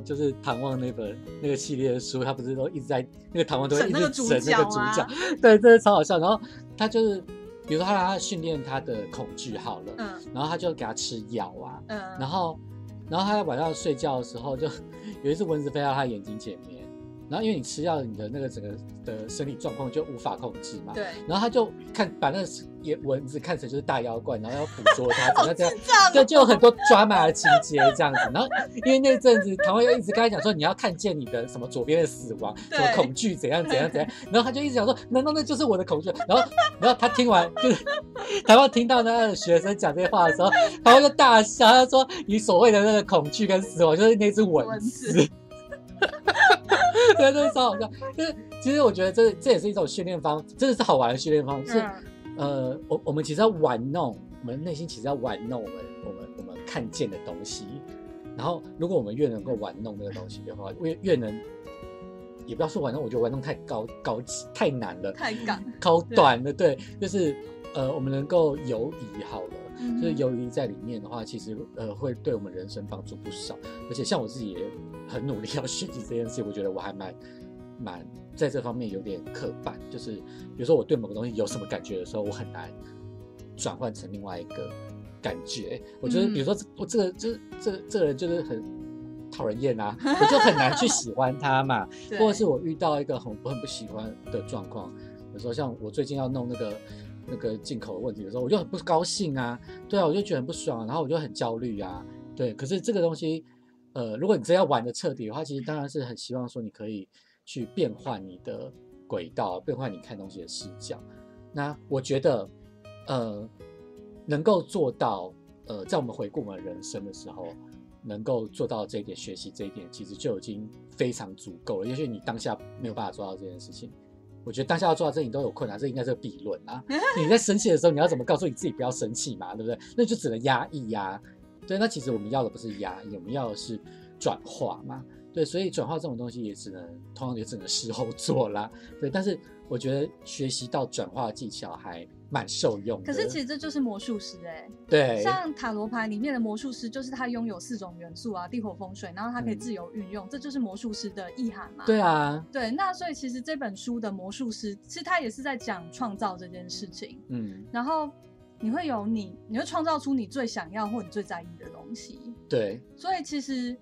就是唐望那本那个系列的书，他不是都一直在那个唐望都会一直整那个主角啊，对，真的超好笑。然后他就是，比如说他让他训练他的恐惧好了，嗯然后他就给他吃药啊，嗯，然后然后他在晚上睡觉的时候，就 有一只蚊子飞到他眼睛前面，然后因为你吃药，你的那个整个的生理状况就无法控制嘛，对，然后他就看把那个也蚊子看成就是大妖怪，然后要捕捉它，怎好样怎样。智障哦，对，就有很多抓马的情节这样子。然后因为那阵子唐薇又一直跟他讲说，你要看见你的什么左边的死亡，什么恐惧怎样怎样怎样。然后他就一直讲说，难道那就是我的恐惧？然后然后他听完就是唐薇听到那个学生讲这些话的时候，唐薇就大笑，他说你所谓的那个恐惧跟死亡就是那只蚊子。对，这是超好笑。就是其实我觉得这这也是一种训练方，真的是好玩的训练方式。嗯呃，我我们其实要玩弄，我们内心其实要玩弄我们我们我们看见的东西。然后，如果我们越能够玩弄那个东西的话，越越能，也不要说玩弄，我觉得玩弄太高高级太难了，太高，高端了。对，就是呃，我们能够游移好了。嗯就是游移在里面的话，其实呃会对我们人生帮助不少。而且像我自己也很努力要学习这件事，我觉得我还蛮蛮在这方面有点刻板。就是比如说我对某个东西有什么感觉的时候，我很难转换成另外一个感觉。我觉得比如说这我这个就是这个这个人就是很讨人厌啊，我就很难去喜欢他嘛。或者是我遇到一个很我很不喜欢的状况，有时候像我最近要弄那个那个进口的问题的时候，我就很不高兴啊，对啊，我就觉得很不爽，然后我就很焦虑啊，对。可是这个东西，呃，如果你真要玩的彻底的话，其实当然是很希望说你可以去变换你的轨道，变换你看东西的视角。那我觉得，呃，能够做到，呃，在我们回顾我们人生的时候，能够做到这一点，学习这一点，其实就已经非常足够了。也许你当下没有办法做到这件事情，我觉得当下要做到这，你都有困难，这应该是个悖论啊。你在生气的时候，你要怎么告诉你自己不要生气嘛，对不对？那就只能压抑呀、对，那其实我们要的不是压抑，我们要的是转化嘛。对，所以转化这种东西也只能，通常也只能事后做啦。对，但是我觉得学习到转化技巧还蛮受用的。可是其实这就是魔术师哎、对，像塔罗牌里面的魔术师，就是他拥有四种元素啊，地火风水，然后他可以嗯自由运用，这就是魔术师的意涵嘛。对啊，对，那所以其实这本书的魔术师，其实他也是在讲创造这件事情。嗯，然后你会有你，你会创造出你最想要或你最在意的东西。对，所以其实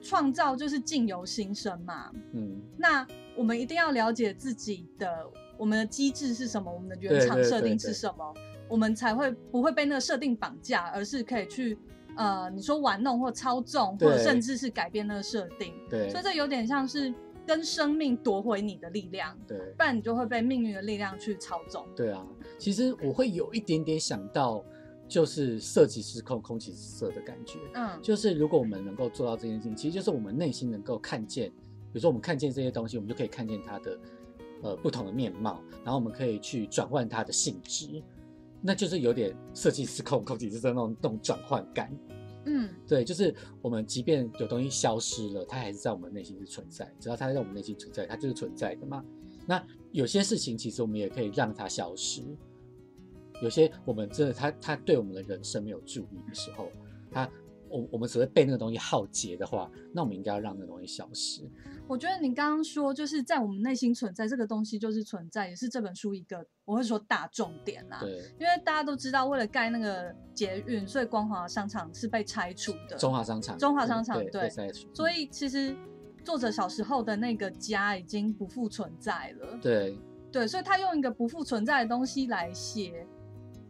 创造就是境由心生嘛。嗯，那我们一定要了解自己的我们的机制是什么，我们的原厂设定是什么，我们才会不会被那个设定绑架，而是可以去呃，你说玩弄或操纵，或者甚至是改变那个设定。对所以，这有点像是跟生命夺回你的力量，对，不然你就会被命运的力量去操纵。对啊。其实我会有一点点想到，就是色即是空，空即是色的感觉。嗯，就是如果我们能够做到这件事情，其实就是我们内心能够看见，比如说我们看见这些东西，我们就可以看见它的呃不同的面貌，然后我们可以去转换它的性质，那就是有点色即是空，空即是色那种那种转换感。嗯，对，就是我们即便有东西消失了，它还是在我们内心是存在，只要它在我们内心存在，它就是存在的嘛。那有些事情其实我们也可以让它消失，有些我们真的它它对我们的人生没有注意的时候，它我我们只会被那个东西耗竭的话，那我们应该要让那个东西消失。我觉得你刚刚说，就是在我们内心存在这个东西就是存在，也是这本书一个我会说大重点啦。对，因为大家都知道，为了盖那个捷运，所以光华商场是被拆除的。中华商场，中华商场对，所以其实作者小时候的那个家已经不复存在了。对对，所以他用一个不复存在的东西来写，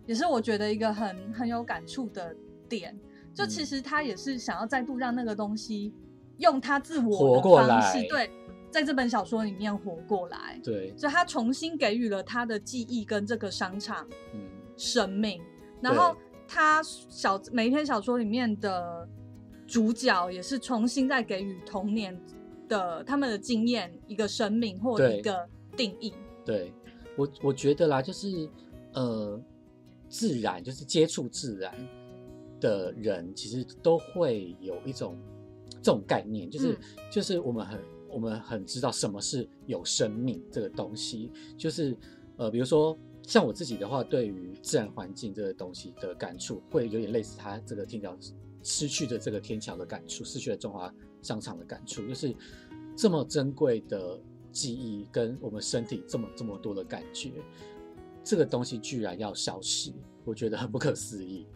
也是我觉得一个很很有感触的点。就其嗯实他也是想要再度让那个东西用他自我的方式，对，在这本小说里面活过来。对，所以他重新给予了他的记忆跟这个商场嗯，生命，然后他小每一篇小说里面的主角也是重新再给予童年的他们的经验一个生命或一个定义。对。我我觉得啦，就是呃，自然就是接触自然的人，其实都会有一种这种概念，就是、嗯就是我们很我们很知道什么是有生命这个东西，就是呃，比如说像我自己的话，对于自然环境这个东西的感触，会有点类似他这个天桥失去的这个天桥的感触，失去了中华商场的感触，就是这么珍贵的记忆跟我们身体这么这么多的感觉，这个东西居然要消失，我觉得很不可思议。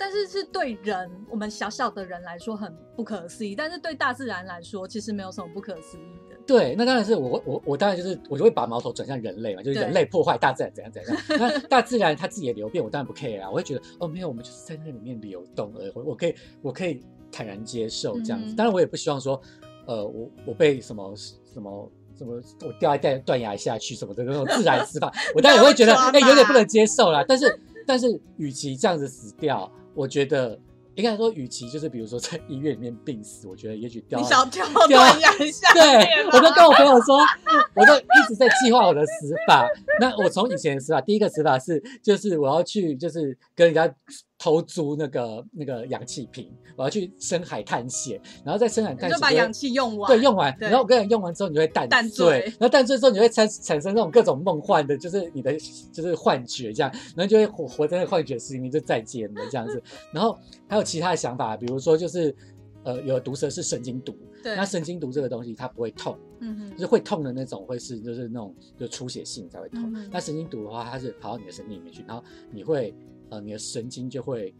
但是是对人，我们小小的人来说很不可思议，但是对大自然来说，其实没有什么不可思议的。对，那当然是我我我当然就是我就会把矛头转向人类嘛，就是人类破坏大自然怎样怎样。那 大自然它自己的流变，我当然不 care 啊，我会觉得哦没有，我们就是在那里面流动而已，我我可以我可以坦然接受这样子。嗯当然我也不希望说，呃我我被什么什么。什么？我掉在断断崖下去什么的那种自然死法，我当然也会觉得哎、有点不能接受啦。但是但是，与其这样子死掉，我觉得应该说，与其就是比如说在医院里面病死，我觉得也许掉到你想跳对啊断崖下对我就跟我朋友说，我就一直在计划我的死法。那我从以前的死法，第一个死法是，就是我要去，就是跟人家偷租那个那个氧气瓶，我要去深海探险，然后在深海探险就把氧气用完，对，用完，然后我跟你用完之后，你就会淡淡醉，然后淡醉之后，你会产产生那种各种梦幻的，就是你的就是幻觉这样，然后就会活活在那幻觉世界就再见了这样子。然后还有其他的想法，比如说就是呃，有毒蛇是神经毒，对。那神经毒这个东西它不会痛，嗯哼。就是会痛的那种，会是就是那种就出血性才会痛。嗯那神经毒的话，它是跑到你的神经里面去，然后你会呃你的神经就会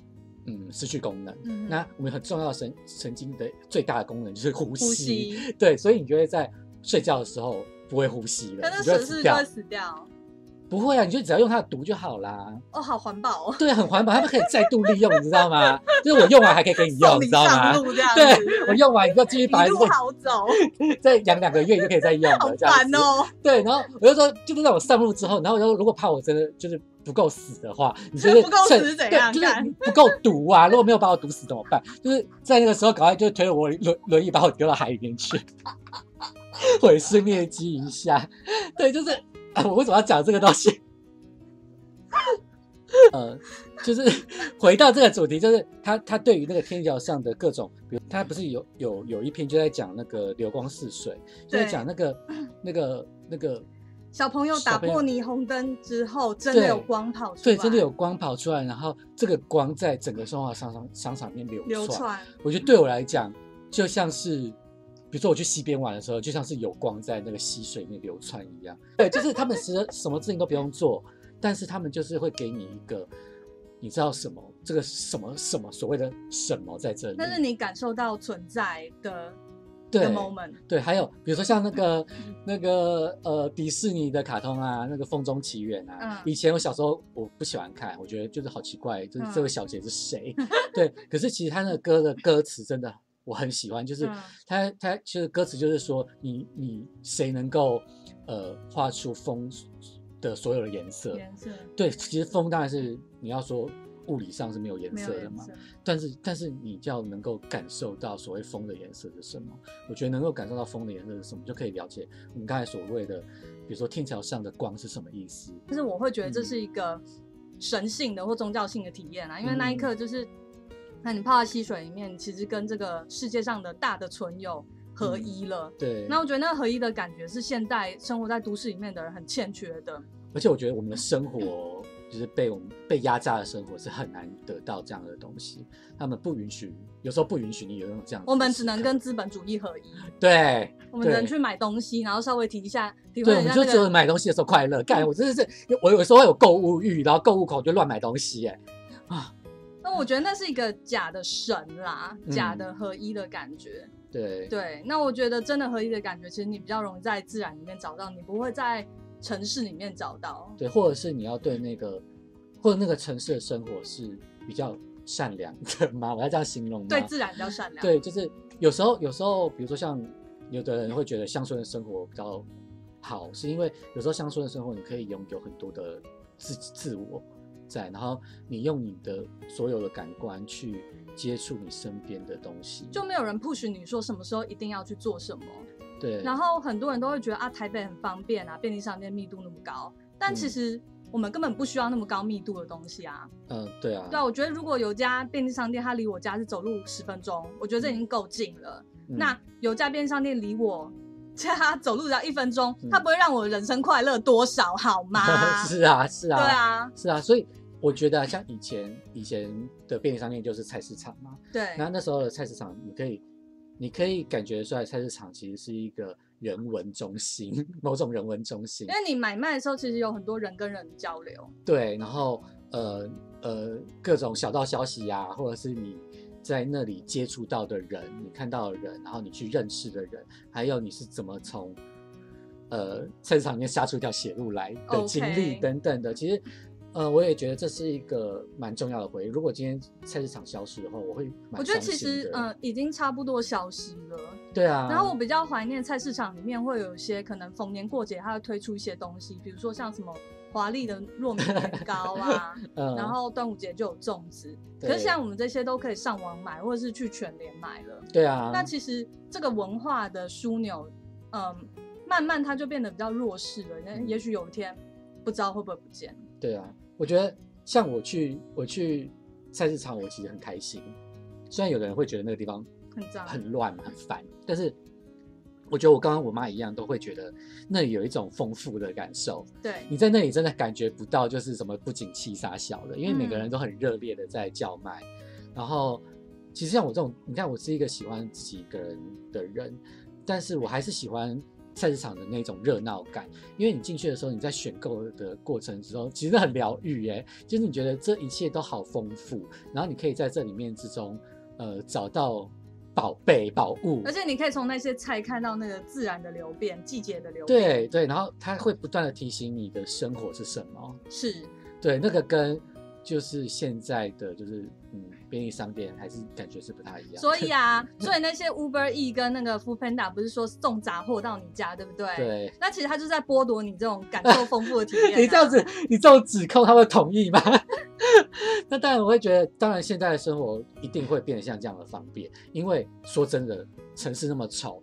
嗯失去功能。嗯那我们很重要的神神经的最大的功能就是呼吸，呼吸，对，所以你就会在睡觉的时候不会呼吸了，就死掉是蛇是就会。死掉。不会啊，你就只要用它的毒就好啦。哦，好环保哦，对，很环保，他们可以再度利用，你知道吗？就是我用完还可以给你用，你你知道吗对，我用完你就继续把它一路好走，再养两个月，你就可以再用了，这样子。烦哦。对，然后我就说，就是让我上路之后，然后我就如果怕我真的就是不够死的话，你 就是不够趁死怎样对，就是干不够毒啊！如果没有把我毒死怎么办？就是在那个时候，赶快就推了我轮轮椅把我丢到海里面去，毁尸灭迹一下。对，就是、啊、我为什么要讲这个东西？呃，就是回到这个主题，就是他他对于那个天桥上的各种，比如他不是有有有一篇就在讲那个流光似水，就在对讲那个那个那个小朋友打破霓虹灯之后，真的有光跑出来，对，真的有光跑出来，然后这个光在整个中华商场商场里面流窜。流窜。我觉得对我来讲，就像是，比如说我去溪边玩的时候，就像是有光在那个溪水里面流窜一样。对，就是他们其实什么事情都不用做，但是他们就是会给你一个，你知道什么，这个什么什么所谓的什么在这里。但是你感受到存在的对对，还有比如说像那个 那个呃迪士尼的卡通啊，那个《风中奇缘》啊，嗯。以前我小时候我不喜欢看，我觉得就是好奇怪，就是嗯。这位小姐是谁？对，可是其实他那个歌的歌词真的我很喜欢，就是嗯。他他其实歌词就是说你你谁能够呃画出风的所有的颜色？颜色。对，其实风当然是你要说物理上是没有颜色的嘛，但是但是你就要能够感受到所谓风的颜色是什么。我觉得能够感受到风的颜色是什么，就可以了解我们刚才所谓的，比如说天桥上的光是什么意思。但是我会觉得这嗯是一个神性的或宗教性的体验啊，因为那一嗯刻就是，那你泡在溪水里面，其实跟这个世界上的大的存有合一了。对，那我觉得那个合一的感觉是现代生活在都市里面的人很欠缺的。而且我觉得我们的生活就是被我们被压榨的生活是很难得到这样的东西，他们不允许，有时候不允许你有那种这样。我们只能跟资本主义合一，对我们只能去买东西，然后稍微提一下，体会对，我们就只有。买东西的时候快乐。干，我真的是，我有时候会有购物欲，然后购物狂就乱买东西，哎，啊，那我觉得那是一个假的神啦，嗯假的合一的感觉。对对，那我觉得真的合一的感觉，其实你比较容易在自然里面找到，你不会在城市里面找到。对，或者是你要对那个，或者那个城市的生活是比较善良的吗？我要这样形容吗？对自然比较善良。对，就是有时候，有时候，比如说像有的人会觉得乡村的生活比较好，是因为有时候乡村的生活你可以拥有很多的自自我在，然后你用你的所有的感官去接触你身边的东西，就没有人 push 你说什么时候一定要去做什么。对，然后很多人都会觉得啊，台北很方便啊，便利商店密度那么高，但其嗯。实我们根本不需要那么高密度的东西啊。嗯，对啊，对啊，我觉得如果有家便利商店，它离我家是走路十分钟，我觉得这已经够近了。嗯。那有家便利商店离我家走路只要一分钟，嗯。它不会让我人生快乐多少，好吗？是啊，是啊，对啊，是啊，所以我觉得啊像以前以前的便利商店就是菜市场嘛，对，然后那时候的菜市场，你可以你可以感觉出来，菜市场其实是一个人文中心，某种人文中心因。为你买卖的时候，其实有很多人跟人交流。对，然后呃呃各种小道消息呀、或者是你在那里接触到的人，你看到的人，然后你去认识的人，还有你是怎么从呃菜市场里面杀出一条血路来的经历等等的，其实。呃，我也觉得这是一个蛮重要的回忆。如果今天菜市场消失的话，我会蛮我觉得其实呃已经差不多消失了。对啊。然后我比较怀念菜市场里面会有一些可能逢年过节它会推出一些东西，比如说像什么华丽的糯米年糕啊，嗯然后端午节就有粽子。可是现在我们这些都可以上网买，或者是去全联买了。对啊，那其实这个文化的枢纽，嗯，慢慢它就变得比较弱势了。那也许有一天不知道会不会不见。对啊，我觉得像我去我去菜市场，我其实很开心。虽然有的人会觉得那个地方很脏，很乱很烦，但是我觉得我刚刚我妈一样，都会觉得那里有一种丰富的感受。对，你在那里真的感觉不到就是什么不景气撒小的，因为每个嗯人都很热烈的在叫卖。然后其实像我这种，你看我是一个喜欢自己一个人的人，但是我还是喜欢菜市场的那种热闹感，因为你进去的时候，你在选购的过程之中，其实很疗愈耶，就是你觉得这一切都好丰富，然后你可以在这里面之中，呃，找到宝贝宝物而，且你可以从那些菜看到那个自然的流变、季节的流变。，对对，然后它会不断的提醒你的生活是什么，是，对，那个跟就是现在的就是嗯便利商店还是感觉是不太一样。所以啊，所以那些 Uber E 跟那个 Food Panda 不是说送杂货到你家，对不对？。对，那其实他就是在剥夺你这种感受丰富的体验、啊。你这样子，你这种指控他会同意吗？那当然，我会觉得，当然现在的生活一定会变得像这样的方便，因为说真的，城市那么吵，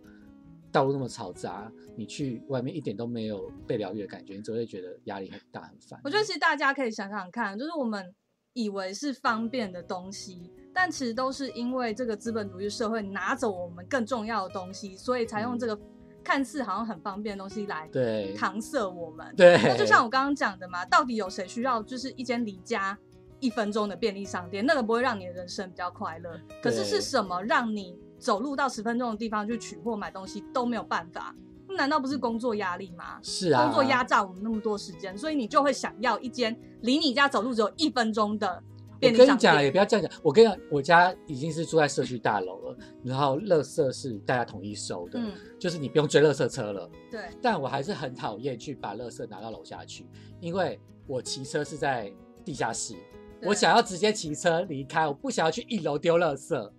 道路那么嘈杂，你去外面一点都没有被疗愈的感觉，你只会觉得压力很大很烦。我觉得其实大家可以想想看，就是我们以为是方便的东西，但其实都是因为这个资本主义社会拿走我们更重要的东西，所以才用这个看似好像很方便的东西来对搪塞我们。对，那就像我刚刚讲的嘛，到底有谁需要就是一间离家一分钟的便利商店？那个不会让你的人生比较快乐。可是是什么让你走路到十分钟的地方去取货买东西都没有办法？那难道不是工作压力吗？是啊，工作压榨我们那么多时间，所以你就会想要一间离你家走路只有一分钟的我便利商跟你讲，也。不要这样讲。我跟你讲，我家已经是住在社区大楼了，然后垃圾是大家统一收的，嗯，就是你不用追垃圾车了。对，但我还是很讨厌去把垃圾拿到楼下去，因为我骑车是在地下室，我想要直接骑车离开，我不想要去一楼丢垃圾。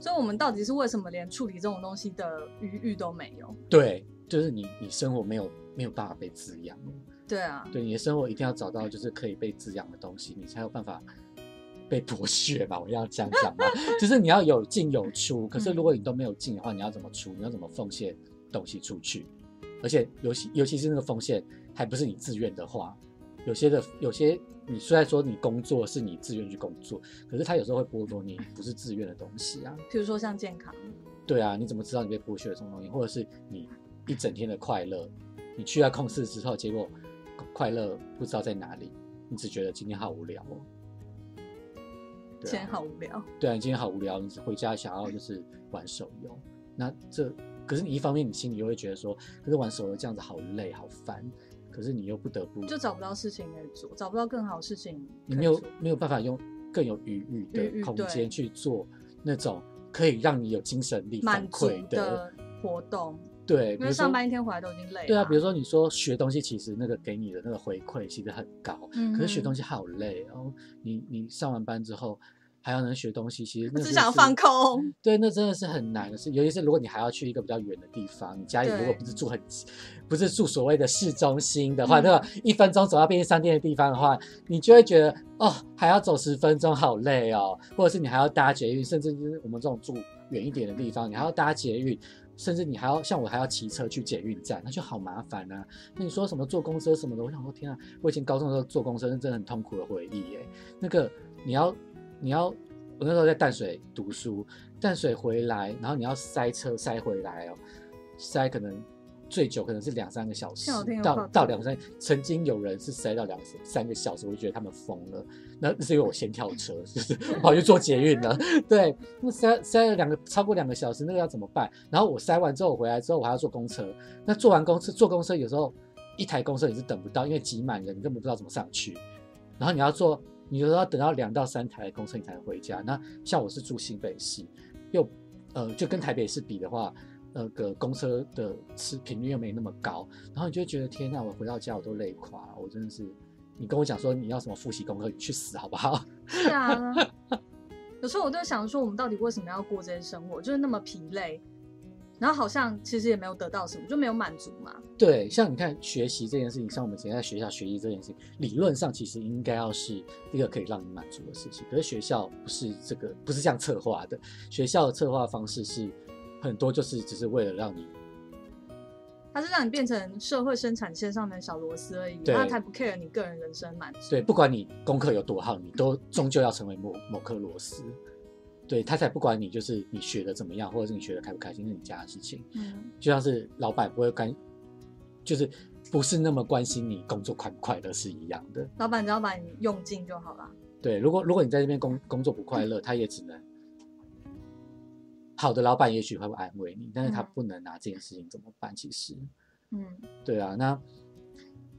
所以我们到底是为什么连处理这种东西的余裕都没有？对，就是你你生活没有没有办法被滋养，对啊，对你的生活一定要找到就是可以被滋养的东西，你才有办法被剥削吧？我要这样讲吗？就是你要有进有出，可是如果你都没有进的话，你要怎么出？你要怎么奉献东西出去？而且尤其尤其是那个奉献还不是你自愿的话，有些的有些你虽然说你工作是你自愿去工作，可是他有时候会剥夺你不是自愿的东西啊。比如说像健康，对啊，你怎么知道你被剥削了什么东西？或者是你一整天的快乐，你去了控室之后，结果快乐不知道在哪里，你只觉得今天好无聊哦。对钱啊，好无聊。对啊，你今天好无聊，你回家想要就是玩手游，那这可是你一方面你心里又会觉得说，可是玩手游这样子好累好烦，可是你又不得不就找不到事情可以做，找不到更好的事情你没有没有办法用更有余裕的空间去做那种可以让你有精神力反馈的活动，对，因为上班一天回来都已经累了。对啊，比如说你说学东西，其实那个给你的那个回馈其实很高，嗯，可是学东西好累哦。你你上完班之后还要能学东西，其实 只想要放。空。对，那真的是很难的事，尤其是如果你还要去一个比较远的地方，你家里如果不是住很，不是住所谓的市中心的话，嗯那个一分钟走到便利商店的地方的话，你就会觉得哦，还要走十分钟，好累哦，或者是你还要搭捷运，甚至就是我们这种住远一点的地方，你还要搭捷运，甚至你还要像我还要骑车去捷运站，那就好麻烦啊。那你说什么坐公车什么的，我想说天啊，我以前高中的时候坐公车是真的很痛苦的回忆耶。那个你要你要，我那时候在淡水读书，淡水回来，然后你要塞车塞回来哦，塞可能最久可能是两三个小时到到两三，曾经有人是塞到两三个小时，我就觉得他们疯了。那是因为我先跳车，就是我跑去做捷运了。对，那塞塞了两个超过两个小时，那个要怎么办？然后我塞完之后我回来之后，我还要坐公车。那坐完公车坐公车，有时候一台公车你是等不到，因为挤满人，你根本不知道怎么上去。然后你要坐，你有时候要等到两到三台公车你才回家。那像我是住新北市，又呃就跟台北市比的话。那个公车的次频率又没那么高，然后你就觉得天呐，我回到家我都累垮了，我真的是，你跟我讲说你要什么复习功课，你去死好不好？是啊，有时候我都想说，我们到底为什么要过这些生活，就是那么疲累，然后好像其实也没有得到什么，就没有满足嘛。对，像你看学习这件事情，像我们以前在学校学习这件事情，理论上其实应该要是一个可以让你满足的事情，可是学校不是这个，不是这样策划的，学校的策划方式是。很多就是只是为了让你，它是让你变成社会生产线上面的小螺丝而已，它才不 care 你个人人生满足。对，不管你功课有多好，你都终究要成为某某颗螺丝。对他才不管你就是你学的怎么样，或者是你学的开不开心是你家的事情。嗯，就像是老板不会干，就是不是那么关心你工作快不快乐是一样的。老板只要把你用尽就好了。对，如果如果你在这边工工作不快乐，他也只能。好的老板也许会安慰你，但是他不能拿这件事情怎么办？其实，嗯，对啊，那，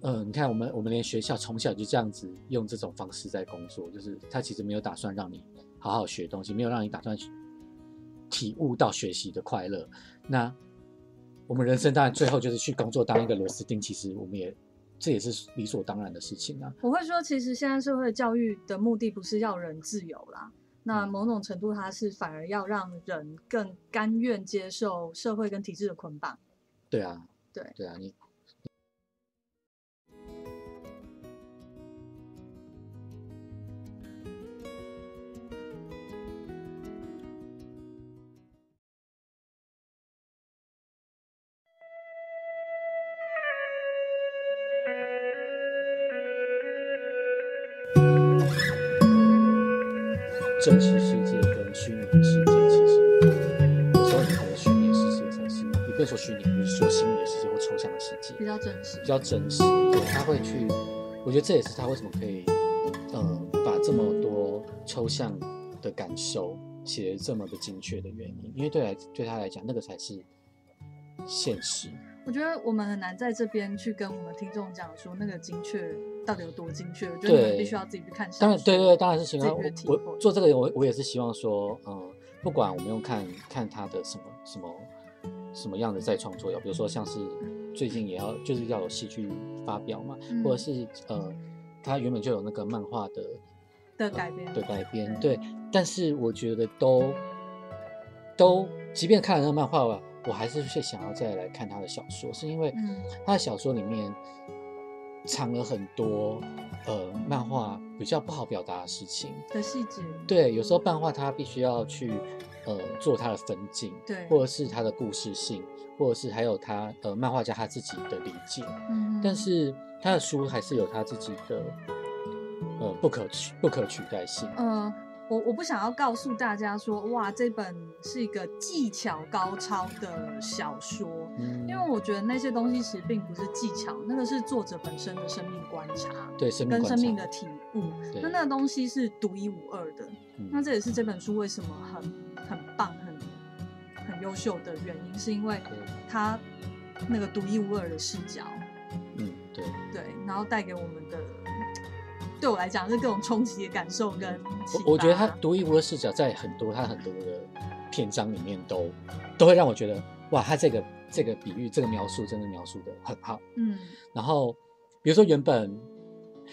呃，你看我们我们连学校从小就这样子用这种方式在工作，就是他其实没有打算让你好好学东西，没有让你打算体悟到学习的快乐。那我们人生当然最后就是去工作当一个螺丝钉，其实我们也这也是理所当然的事情啊。我会说，其实现在社会教育的目的不是要人自由啦。那某种程度，它是反而要让人更甘愿接受社会跟体制的捆绑。对啊，对对啊，你。真实世界跟虚拟的世界，其实有时候你可能虚拟世界才是，你不能说虚拟，你说虚拟的世界或抽象的世界比较真实，比较真实。对，他会去，我觉得这也是他为什么可以，呃，把这么多抽象的感受写这么的精确的原因，因为对来对他来讲，那个才是现实。我觉得我们很难在这边去跟我们听众讲说那个精确到底有多精确。我觉得你们必须要自己去看。当然，对对，当然是希望我我做这个，我我也是希望说，嗯，不管我们用看看他的什么什么什么样的再创作，比如说像是最近也要就是要有戏剧发表嘛，或者是呃，他原本就有那个漫画的的改编的改编，对。但是我觉得都都，即便看了那个漫画吧。我还是会想要再来看他的小说，是因为他的小说里面藏了很多呃漫画比较不好表达的事情的细节。对，有时候漫画他必须要去呃做他的分镜，对，或者是他的故事性，或者是还有他呃漫画家他自己的理解。嗯，但是他的书还是有他自己的呃不可取不可取代性。嗯。我我不想要告诉大家说，哇，这本是一个技巧高超的小说，因为我觉得那些东西其实并不是技巧，那个是作者本身的生命观察，对，跟生命的体悟，那那个东西是独一无二的。那这也是这本书为什么很很棒、很很优秀的原因，是因为它那个独一无二的视角，嗯，对，对，然后带给我们的。对我来讲是各种冲击的感受跟我我觉得他独一无二视角在很多他很多的篇章里面都都会让我觉得哇，他这个这个比喻这个描述真的描述的很好。嗯，然后比如说原本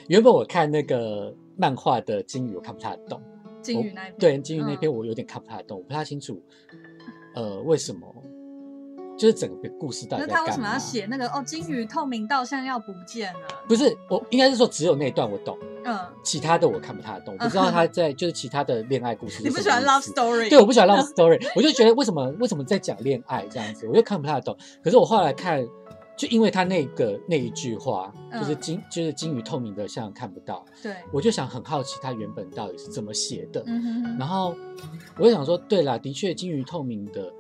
原本我看那个漫画的金鱼我看不太懂，金鱼那对金鱼那篇我有点看不太懂，我不太清楚呃为什么。就是整个故事到底那他为什么要写那个哦？金鱼透明到像要不见了？不是，我应该是说只有那一段我懂，嗯，其他的我看不太懂。我不知道他在就是其他的恋爱故事。你不喜欢 love story？对，我不喜欢 love story。我就觉得为什么为什么在讲恋爱这样子，我就看不太懂。可是我后来看，就因为他那个那一句话，就是金就是金鱼透明的像看不到，对，我就想很好奇他原本到底是怎么写的。然后我就想说，对啦，的确金鱼透明的。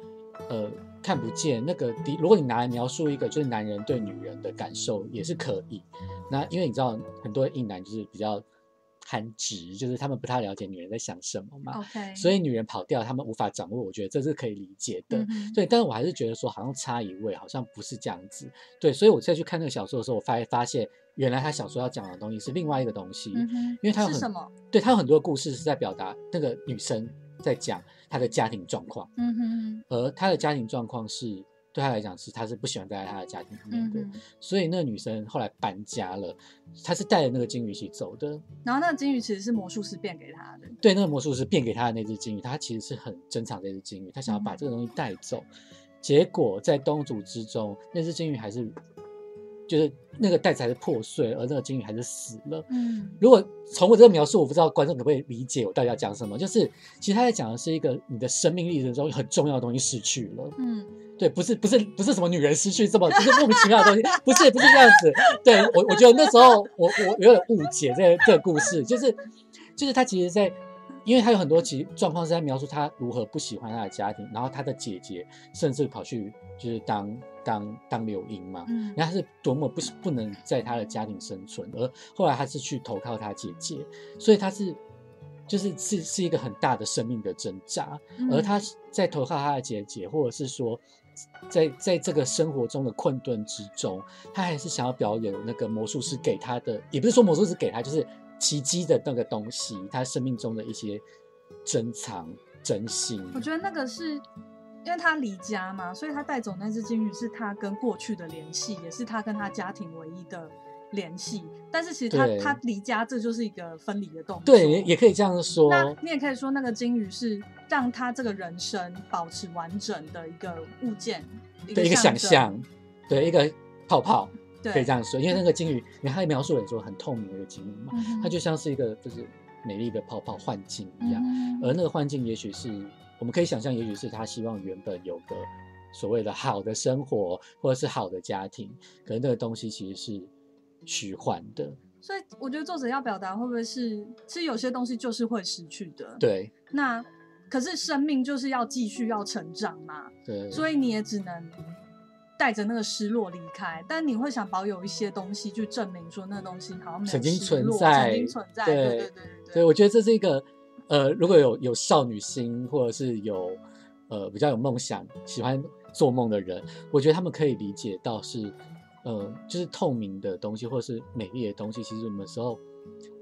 呃看不见那个的，如果你拿来描述一个就是男人对女人的感受也是可以。那因为你知道很多硬男就是比较憨直，就是他们不太了解女人在想什么嘛。所以女人跑掉，他们无法掌握，我觉得这是可以理解的。对，但是我还是觉得说，好像差一位，好像不是这样子。对，所以我再去看那个小说的时候，我发发现原来他小说要讲的东西是另外一个东西，嗯，因为他有很是什么？对他有很多故事是在表达那个女生在讲他的家庭状况，嗯哼，而他的家庭状况是对他来讲是他是不喜欢待在他的家庭里面的，嗯，所以那个女生后来搬家了，她是带着那个金鱼一起走的。然后那个金鱼其实是魔术师变给他的。对，那个魔术师变给他的那只金鱼，他其实是很珍藏这只金鱼，他想要把嗯这个东西带走。结果在东主之中，那只金鱼还是，就是那个袋子还是破碎，而那个金鱼还是死了。嗯如果从我这个描述，我不知道观众可不可以理解我到底要讲什么。就是其实他在讲的是一个你的生命历程中很重要的东西失去了。嗯对，不是不是不是什么女人失去这么就是莫名其妙的东西，不是不是这样子。对我我觉得那时候我我有点误解这个这个故事，就是就是他其实在，因为他有很多其状况是在描述他如何不喜欢他的家庭，然后他的姐姐甚至跑去就是当当当柳英嘛，嗯然后他是多么不不能在他的家庭生存，而后来他是去投靠他姐姐，所以他是就是是是一个很大的生命的挣扎。嗯而他在投靠他的姐姐，或者是说，在在这个生活中的困顿之中，他还是想要表演那个魔术师给他的，也不是说魔术师给他，就是奇迹的那个东西，他生命中的一些珍藏、真心。我觉得那个是因为他离家嘛，所以他带走那只金鱼是他跟过去的联系，也是他跟他家庭唯一的联系。但是其实他他离家，这就是一个分离的动作。对，也也可以这样说。那你也可以说，那个金鱼是让他这个人生保持完整的一个物件，对一个想。象，对一个泡泡，对，可以这样说。因为那个金鱼，你看它描述人说很透明的一个金鱼嘛，嗯它就像是一个就是美丽的泡泡幻境一样。嗯而那个幻境，也许是我们可以想象，也许是他希望原本有个所谓的好的生活，或者是好的家庭，可是那个东西其实是虚幻的。所以我觉得作者要表达会不会是，其实有些东西就是会失去的。，对那可是生命就是要继续要成长嘛，对，所以你也只能带着那个失落离开，但你会想保有一些东西去证明说那个东西好像曾经存在曾经存在，对对对对对所以我觉得这是一个呃，如果有有少女心，或者是有呃比较有梦想、喜欢做梦的人，我觉得他们可以理解到是呃，就是透明的东西，或者是美丽的东西，其实我们时候。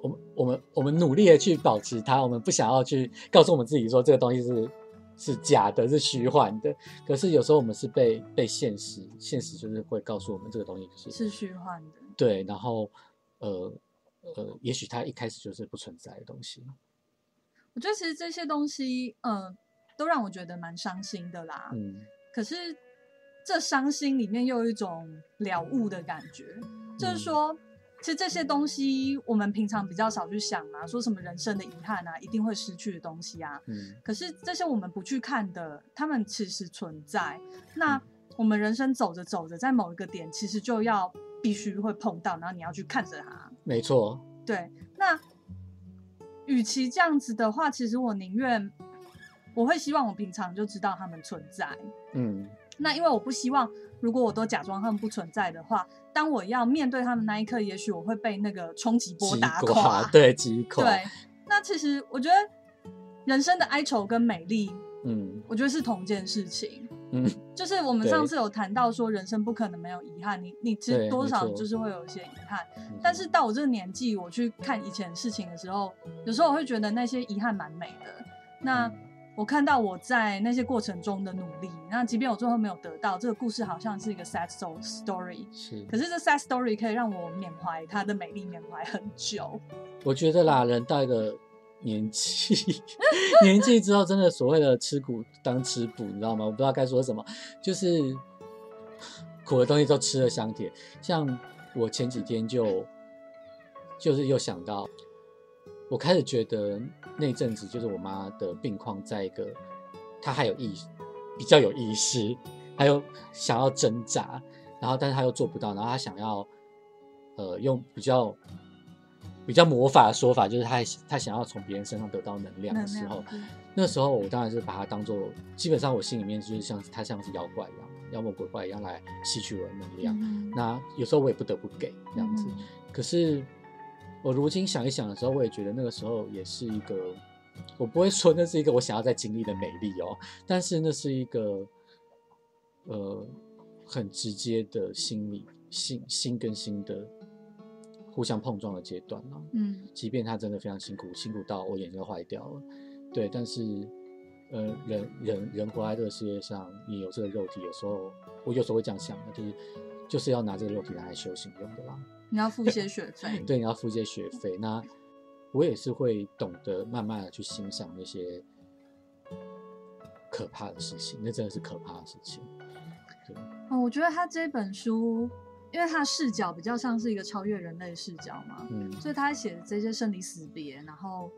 我们我们我们努力的去保持它，我们不想要去告诉我们自己说这个东西是是假的，是虚幻的。可是有时候我们是被被现实，现实就是会告诉我们这个东西就是是虚幻的。对，然后呃呃，也许它一开始就是不存在的东西。我觉得其实这些东西，嗯、都让我觉得蛮伤心的啦。嗯，可是这伤心里面又有一种了悟的感觉，就是嗯说，其实这些东西我们平常比较少去想嘛，说什么人生的遗憾啊，一定会失去的东西啊。嗯可是这些我们不去看的，他们其实存在。那嗯我们人生走着走着，在某一个点，其实就要必须会碰到，然后你要去看着它。没错，对，那与其这样子的话，其实我宁愿我会希望我平常就知道他们存在。嗯那因为我不希望，如果我都假装他们不存在的话，当我要面对他们那一刻，也许我会被那个冲击波打垮，对，击 垮，对，那其实我觉得人生的哀愁跟美丽，嗯我觉得是同件事情。嗯，就是我们上次有谈到说，人生不可能没有遗憾，你你其实多少就是会有一些遗憾。嗯但是到我这个年纪，我去看以前事情的时候，有时候我会觉得那些遗憾蛮美的。那嗯我看到我在那些过程中的努力，那即便我最后没有得到，这个故事好像是一个 sad soul story，是，可是这 sad story 可以让我缅怀它的美丽，缅怀很久。我觉得啦，人到一个年纪，年纪之后，真的所谓的吃苦当吃补，你知道吗？我不知道该说什么，就是苦的东西都吃了香甜。像我前几天就就是又想到，我开始觉得那阵子就是我妈的病况，在一个她还有意比较有意识，还有想要挣扎，然后但是她又做不到，然后她想要呃用比较比较魔法的说法，就是她她想要从别人身上得到能量的时候，那时候我当然是把她当做，基本上我心里面就是像她像是妖怪一样，妖魔鬼怪一样来吸取我的能量。嗯那有时候我也不得不给这样子。嗯可是我如今想一想的时候，我也觉得那个时候也是一个，我不会说那是一个我想要再经历的美丽哦，但是那是一个呃很直接的心理心心跟心的互相碰撞的阶段啊。嗯即便他真的非常辛苦，辛苦到我眼睛都坏掉了，对，但是呃，人人人活在这个世界上，你有这个肉体，有时候我有时候会这样想的，就是就是要拿这个肉体拿来修行用的啦。你要付一些学费，对，你要付一些学费。那我也是会懂得慢慢的去欣赏那些可怕的事情，那真的是可怕的事情。对，哦，我觉得他这本书，因为他的视角比较像是一个超越人类视角嘛，嗯，所以他写这些生离死别，然后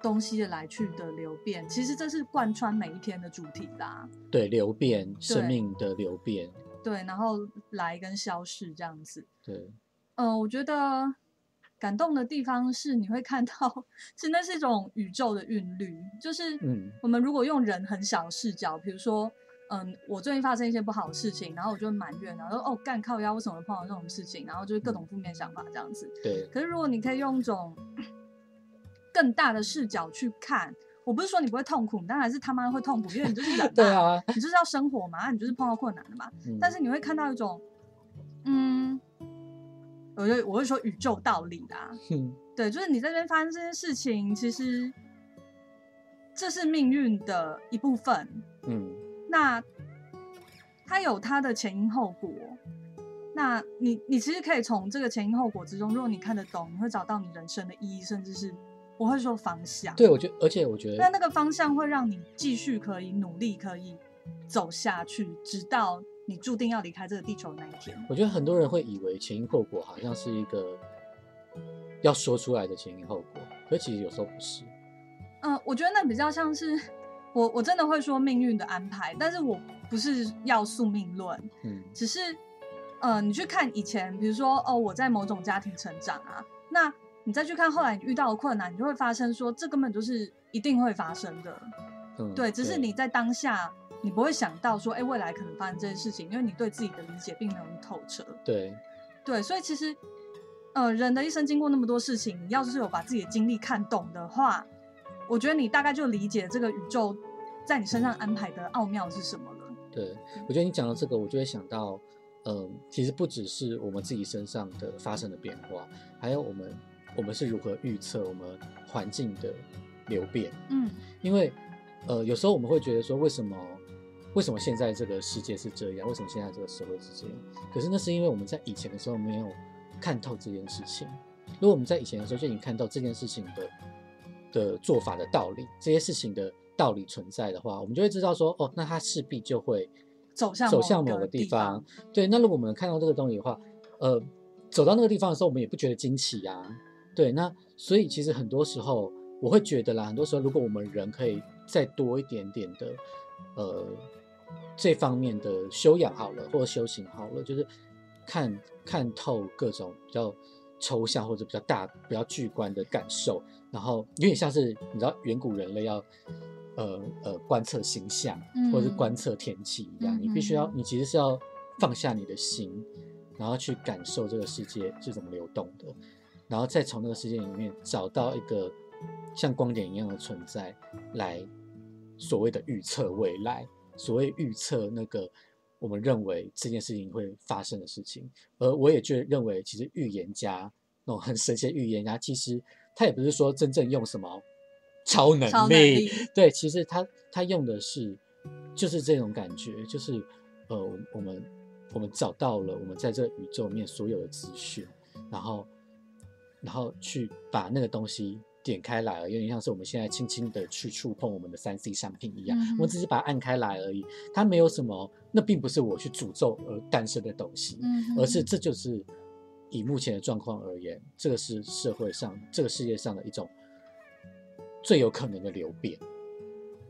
东西的来去的流变，其实这是贯穿每一篇的主题啦。对，流变，生命的流变，对，然后来跟消逝这样子。对，嗯、我觉得感动的地方是你会看到，真的是一种宇宙的韵律，就是嗯我们如果用人很小的视角，比如说。嗯，我最近发生一些不好的事情，然后我就会埋怨，然后说哦干靠腰，为什么会碰到这种事情？然后就是各种负面想法这样子。对，可是如果你可以用一种更大的视角去看，我不是说你不会痛苦，你当然是他妈会痛苦，因为你就是人、对，啊，你就是要生活嘛，你就是碰到困难的嘛。嗯但是你会看到一种，嗯，我就我会说宇宙道理啦，嗯对，就是你在这边发生这件事情，其实这是命运的一部分，嗯那它有它的前因后果。那你你其实可以从这个前因后果之中，如果你看得懂，你会找到你人生的意义，甚至是我会说方向。对，我觉得，而且我觉得，那那个方向会让你继续可以努力，可以走下去，直到你注定要离开这个地球的那一天。我觉得很多人会以为前因后果好像是一个要说出来的前因后果，可其实有时候不是。嗯、我觉得那比较像是我我真的会说命运的安排，但是我不是要宿命论，嗯只是，呃，你去看以前，比如说哦，我在某种家庭成长啊，那你再去看后来你遇到的困难，你就会发生说，这根本就是一定会发生的，嗯，对，只是你在当下你不会想到说，哎，未来可能发生这件事情，因为你对自己的理解并没有那么透彻，对对，所以其实，呃，人的一生经过那么多事情，你要是有把自己的经历看懂的话，我觉得你大概就理解这个宇宙在你身上安排的奥妙是什么了。对，我觉得你讲到这个，我就会想到，嗯，其实不只是我们自己身上的发生的变化，还有我们我们是如何预测我们环境的流变。嗯因为呃，有时候我们会觉得说，为什么为什么现在这个世界是这样？为什么现在这个社会是这样？可是那是因为我们在以前的时候没有看透这件事情。如果我们在以前的时候就已经看到这件事情的的做法的道理，这些事情的道理存在的话，我们就会知道说，哦，那它势必就会走向走向某个个地方方。对，那如果我们看到这个东西的话，呃，走到那个地方的时候，我们也不觉得惊奇呀、对，那所以其实很多时候我会觉得啦，很多时候如果我们人可以再多一点点的呃这方面的修养好了，或者修行好了，就是看看透各种比较抽象或者比较大、比较巨观的感受，然后有点像是你知道远古人类要呃呃观测星象或者是嗯观测天气一样，嗯你必须要嗯你其实是要放下你的心，然后去感受这个世界是怎么流动的，然后再从那个世界里面找到一个像光点一样的存在，来所谓的预测未来，所谓预测那个我们认为这件事情会发生的事情。而我也就认为，其实预言家那种很神奇的预言家，其实他也不是说真正用什么超能力，能力对，其实他他用的是就是这种感觉，就是呃，我我们我们找到了我们在这个宇宙里面所有的资讯，然后然后去把那个东西点开来，有点像是我们现在轻轻的去触碰我们的三 C 商品一样，嗯我们只是把它按开来而已，它没有什么，那并不是我去诅咒而诞生的东西，嗯而是。这就是以目前的状况而言，这个是社会上这个世界上的一种最有可能的流变。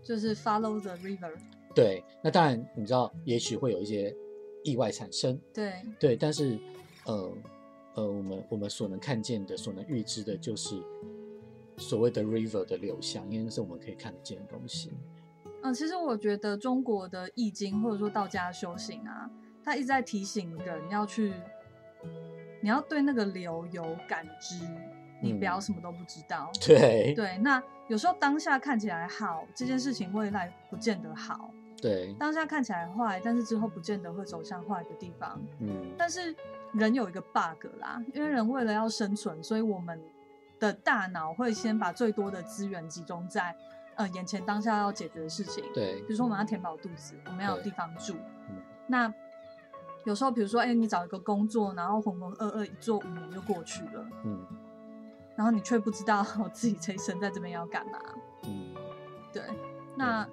就是 follow the river，对，那当然你知道，也许会有一些意外产生，对，对，但是呃呃，我们我们所能看见的、所能预知的，就是所谓的 river 的流向，因为那是我们可以看得见的东西。嗯，其实我觉得中国的易经或者说道家修行啊，它一直在提醒人要去，你要对那个流有感知，你不要什么都不知道。对对，那有时候当下看起来好，这件事情未来不见得好。对，当下看起来坏，但是之后不见得会走向坏的地方。嗯，但是人有一个 bug 啦，因为人为了要生存，所以我们的大脑会先把最多的资源集中在呃眼前当下要解决的事情。对比如说我们要填饱肚子，我们要有地方住。嗯那有时候，比如说，哎、你找一个工作，然后浑浑噩噩一做五年就过去了，嗯然后你却不知道 自己这一生在这边要干嘛。嗯，对，那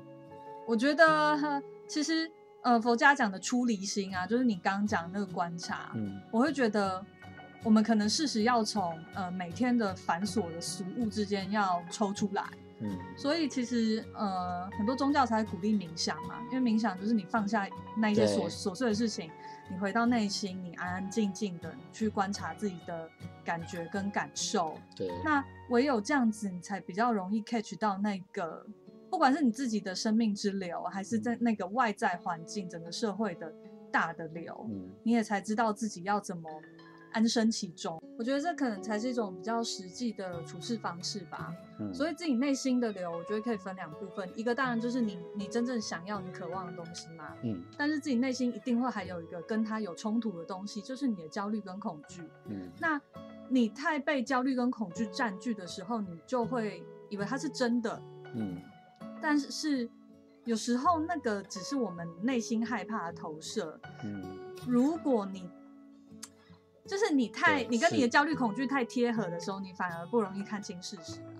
我觉得呃其实呃佛家讲的出离心啊，就是你刚刚讲那个观察，嗯我会觉得我们可能适时要从呃每天的繁琐的俗物之间要抽出来。嗯所以其实呃很多宗教才鼓励冥想嘛，因为冥想就是你放下那一些琐对琐碎的事情，你回到内心，你安安静静的去观察自己的感觉跟感受。对，那唯有这样子，你才比较容易 catch 到那个，不管是你自己的生命之流，还是在那个外在环境、整个社会的大的流，嗯你也才知道自己要怎么安身其中。我觉得这可能才是一种比较实际的处事方式吧。嗯，所以自己内心的流，我觉得可以分两部分，一个当然就是你你真正想要、你渴望的东西嘛，嗯但是自己内心一定会还有一个跟它有冲突的东西，就是你的焦虑跟恐惧。嗯那你太被焦虑跟恐惧占据的时候，你就会以为它是真的，嗯但是是有时候那个只是我们内心害怕的投射。嗯如果你就是你太你跟你的焦虑恐惧太贴合的时候，你反而不容易看清事实啊。